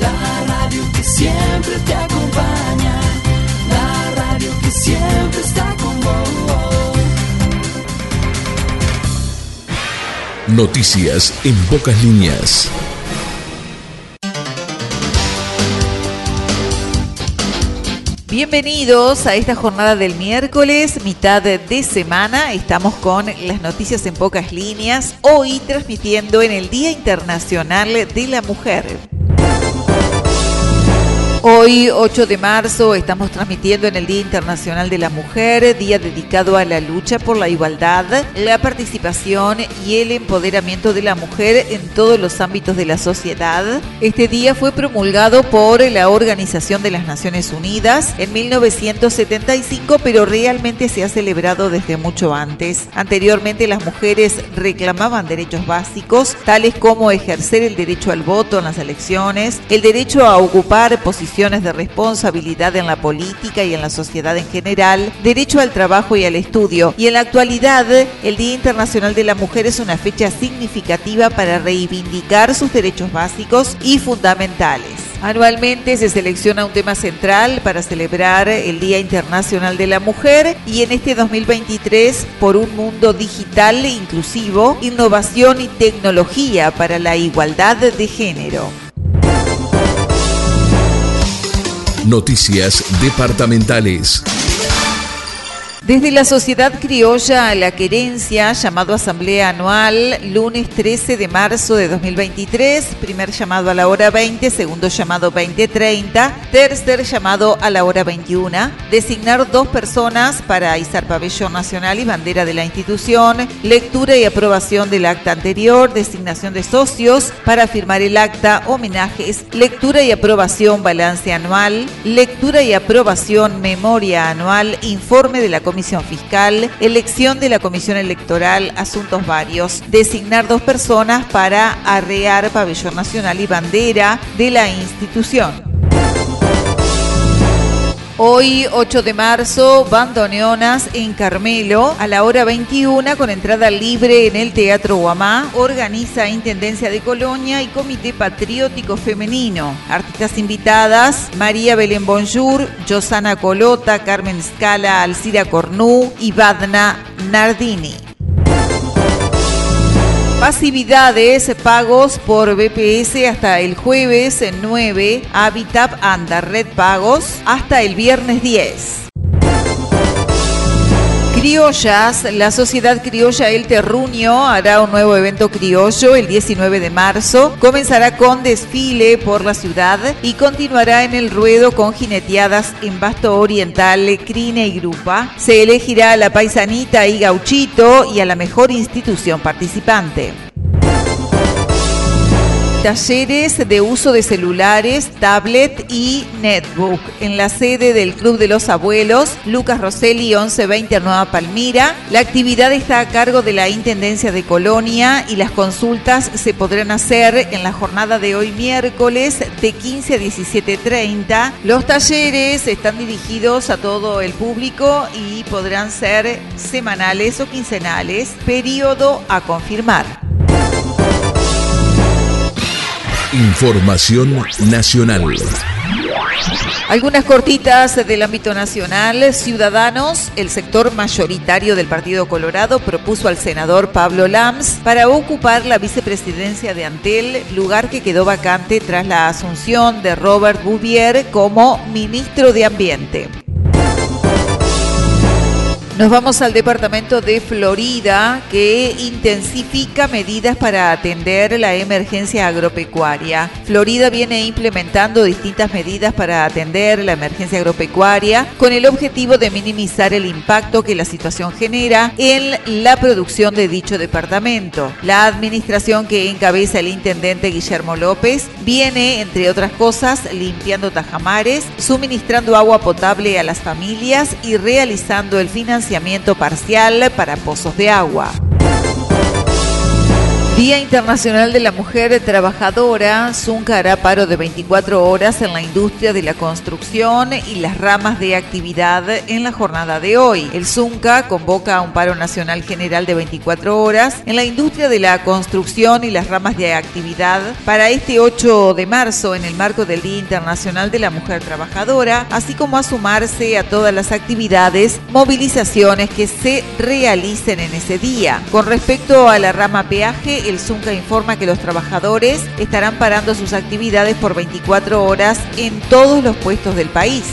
La radio que siempre te acompaña. La radio que siempre está con vos. Noticias en pocas líneas. Bienvenidos a esta jornada del miércoles, mitad de semana. Estamos con las noticias en pocas líneas, hoy transmitiendo en el Día Internacional de la Mujer. Hoy, 8 de marzo, estamos transmitiendo en el Día Internacional de la Mujer, día dedicado a la lucha por la igualdad, la participación y el empoderamiento de la mujer en todos los ámbitos de la sociedad. Este día fue promulgado por la Organización de las Naciones Unidas en 1975, pero realmente se ha celebrado desde mucho antes. Anteriormente las mujeres reclamaban derechos básicos, tales como ejercer el derecho al voto en las elecciones, el derecho a ocupar posiciones de responsabilidad en la política y en la sociedad en general, derecho al trabajo y al estudio. Y en la actualidad, el Día Internacional de la Mujer es una fecha significativa para reivindicar sus derechos básicos y fundamentales. Anualmente se selecciona un tema central para celebrar el Día Internacional de la Mujer y en este 2023 por un mundo digital e inclusivo, innovación y tecnología para la igualdad de género. Noticias departamentales. Desde la Sociedad Criolla a la Querencia, llamado Asamblea Anual, lunes 13 de marzo de 2023, primer llamado a la hora 20, segundo llamado 20.30, tercer llamado a la hora 21, designar dos personas para izar pabellón nacional y bandera de la institución, lectura y aprobación del acta anterior, designación de socios para firmar el acta, homenajes, lectura y aprobación balance anual, lectura y aprobación memoria anual, informe de la Comisión Fiscal, elección de la Comisión Electoral, asuntos varios, designar dos personas para arrear pabellón nacional y bandera de la institución. Hoy, 8 de marzo, bandoneonas en Carmelo a la hora 21 con entrada libre en el Teatro Guamá. Organiza Intendencia de Colonia y Comité Patriótico Femenino. Artistas invitadas, María Belén Bonjour, Josana Colota, Carmen Scala, Alcira Cornú y Badna Nardini. Pasividades, pagos por BPS hasta el jueves 9, Habitat Anda Red Pagos hasta el viernes 10. La Sociedad Criolla El Terruño hará un nuevo evento criollo el 19 de marzo. Comenzará con desfile por la ciudad y continuará en el ruedo con jineteadas en Basto Oriental, Crine y Grupa. Se elegirá a la paisanita y gauchito y a la mejor institución participante talleres de uso de celulares, tablet y netbook en la sede del Club de los Abuelos, Lucas Rosselli 1120 Nueva Palmira. La actividad está a cargo de la Intendencia de Colonia y las consultas se podrán hacer en la jornada de hoy miércoles de 15 a 17.30. Los talleres están dirigidos a todo el público y podrán ser semanales o quincenales, periodo a confirmar. Información nacional. Algunas cortitas del ámbito nacional. Ciudadanos, el sector mayoritario del Partido Colorado, propuso al senador Pablo Lams para ocupar la vicepresidencia de Antel, lugar que quedó vacante tras la asunción de Robert Bouvier como ministro de Ambiente. Nos vamos al departamento de Florida que intensifica medidas para atender la emergencia agropecuaria. Florida viene implementando distintas medidas para atender la emergencia agropecuaria con el objetivo de minimizar el impacto que la situación genera en la producción de dicho departamento. La administración que encabeza el intendente Guillermo López viene, entre otras cosas, limpiando tajamares, suministrando agua potable a las familias y realizando el financiamiento parcial para pozos de agua. Día Internacional de la Mujer Trabajadora, Zunca hará paro de 24 horas en la industria de la construcción y las ramas de actividad en la jornada de hoy. El Zunca convoca a un paro nacional general de 24 horas en la industria de la construcción y las ramas de actividad para este 8 de marzo en el marco del Día Internacional de la Mujer Trabajadora, así como a sumarse a todas las actividades, movilizaciones que se realicen en ese día. Con respecto a la rama peaje, el Zunca informa que los trabajadores estarán parando sus actividades por 24 horas en todos los puestos del país.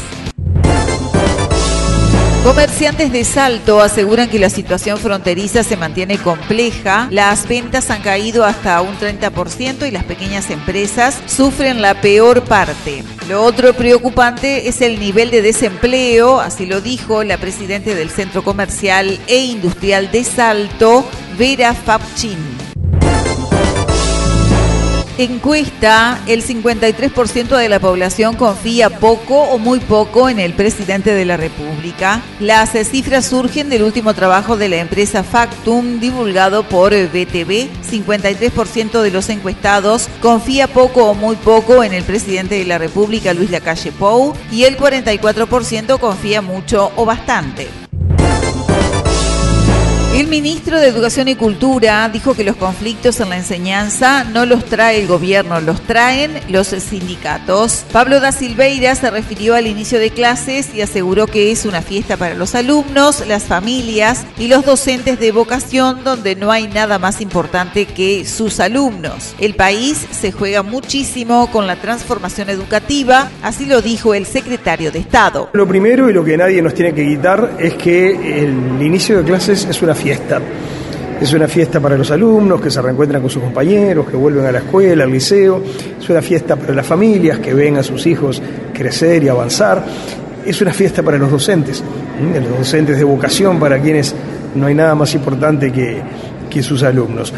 Comerciantes de Salto aseguran que la situación fronteriza se mantiene compleja, las ventas han caído hasta un 30% y las pequeñas empresas sufren la peor parte. Lo otro preocupante es el nivel de desempleo, así lo dijo la presidenta del Centro Comercial e Industrial de Salto, Vera Fabchin encuesta, el 53% de la población confía poco o muy poco en el presidente de la República. Las cifras surgen del último trabajo de la empresa Factum divulgado por BTV. 53% de los encuestados confía poco o muy poco en el presidente de la República, Luis Lacalle Pou, y el 44% confía mucho o bastante. El ministro de Educación y Cultura dijo que los conflictos en la enseñanza no los trae el gobierno, los traen los sindicatos. Pablo da Silveira se refirió al inicio de clases y aseguró que es una fiesta para los alumnos, las familias y los docentes de vocación donde no hay nada más importante que sus alumnos. El país se juega muchísimo con la transformación educativa, así lo dijo el secretario de Estado. Lo primero y lo que nadie nos tiene que quitar es que el inicio de clases es una fiesta fiesta. Es una fiesta para los alumnos que se reencuentran con sus compañeros, que vuelven a la escuela, al liceo. Es una fiesta para las familias que ven a sus hijos crecer y avanzar. Es una fiesta para los docentes, los docentes de vocación, para quienes no hay nada más importante que, que sus alumnos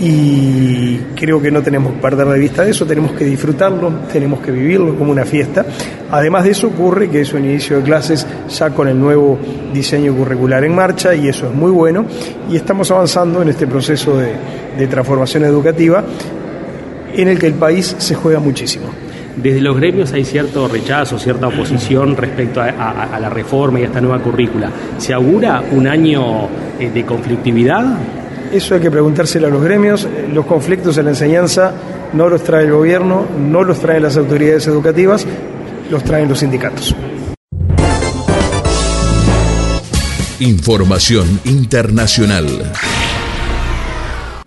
y creo que no tenemos que perder de vista eso, tenemos que disfrutarlo, tenemos que vivirlo como una fiesta. Además de eso ocurre que es un inicio de clases ya con el nuevo diseño curricular en marcha y eso es muy bueno y estamos avanzando en este proceso de, transformación educativa en el que el país se juega muchísimo. Desde los gremios hay cierto rechazo, cierta oposición respecto a, la reforma y a esta nueva currícula. ¿Se augura un año eh, de conflictividad? Eso hay que preguntárselo a los gremios. Los conflictos en la enseñanza no los trae el gobierno, no los traen las autoridades educativas, los traen los sindicatos. Información internacional.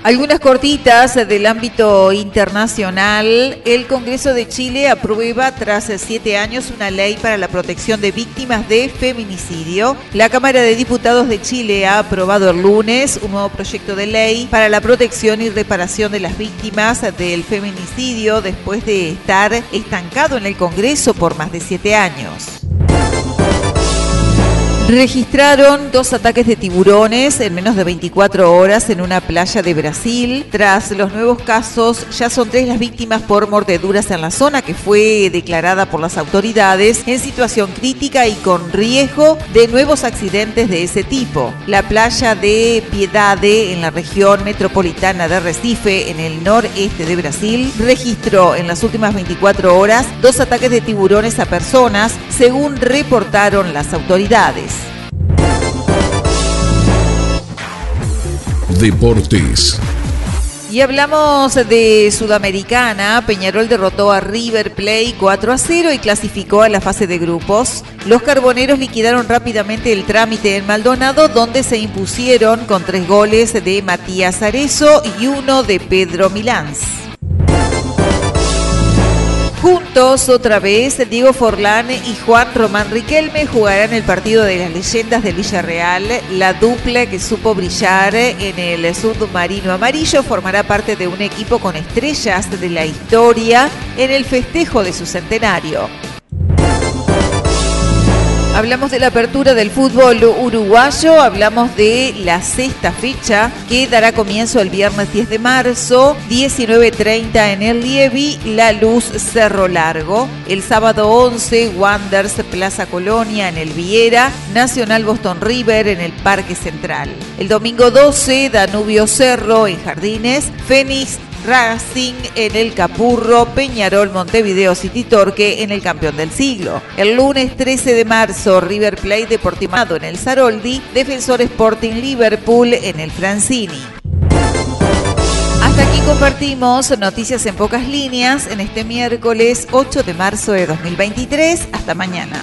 Algunas cortitas del ámbito internacional. El Congreso de Chile aprueba tras siete años una ley para la protección de víctimas de feminicidio. La Cámara de Diputados de Chile ha aprobado el lunes un nuevo proyecto de ley para la protección y reparación de las víctimas del feminicidio después de estar estancado en el Congreso por más de siete años. Registraron dos ataques de tiburones en menos de 24 horas en una playa de Brasil. Tras los nuevos casos, ya son tres las víctimas por mordeduras en la zona que fue declarada por las autoridades en situación crítica y con riesgo de nuevos accidentes de ese tipo. La playa de Piedade, en la región metropolitana de Recife, en el noreste de Brasil, registró en las últimas 24 horas dos ataques de tiburones a personas, según reportaron las autoridades. Deportes. Y hablamos de Sudamericana. Peñarol derrotó a River Play 4 a 0 y clasificó a la fase de grupos. Los carboneros liquidaron rápidamente el trámite en Maldonado, donde se impusieron con tres goles de Matías Arezo y uno de Pedro Milans. Juntos otra vez, Diego Forlán y Juan Román Riquelme jugarán el partido de las leyendas del Villarreal. La dupla que supo brillar en el submarino amarillo formará parte de un equipo con estrellas de la historia en el festejo de su centenario. Hablamos de la apertura del fútbol uruguayo, hablamos de la sexta fecha que dará comienzo el viernes 10 de marzo, 19.30 en el Lievi, La Luz Cerro Largo. El sábado 11, Wanders Plaza Colonia en el Viera, Nacional Boston River en el Parque Central. El domingo 12, Danubio Cerro en Jardines, Fénix Racing en el Capurro, Peñarol, Montevideo City Torque en el Campeón del Siglo. El lunes 13 de marzo, River Plate Deportimado en el Saroldi, Defensor Sporting Liverpool en el Francini. Hasta aquí compartimos noticias en pocas líneas en este miércoles 8 de marzo de 2023. Hasta mañana.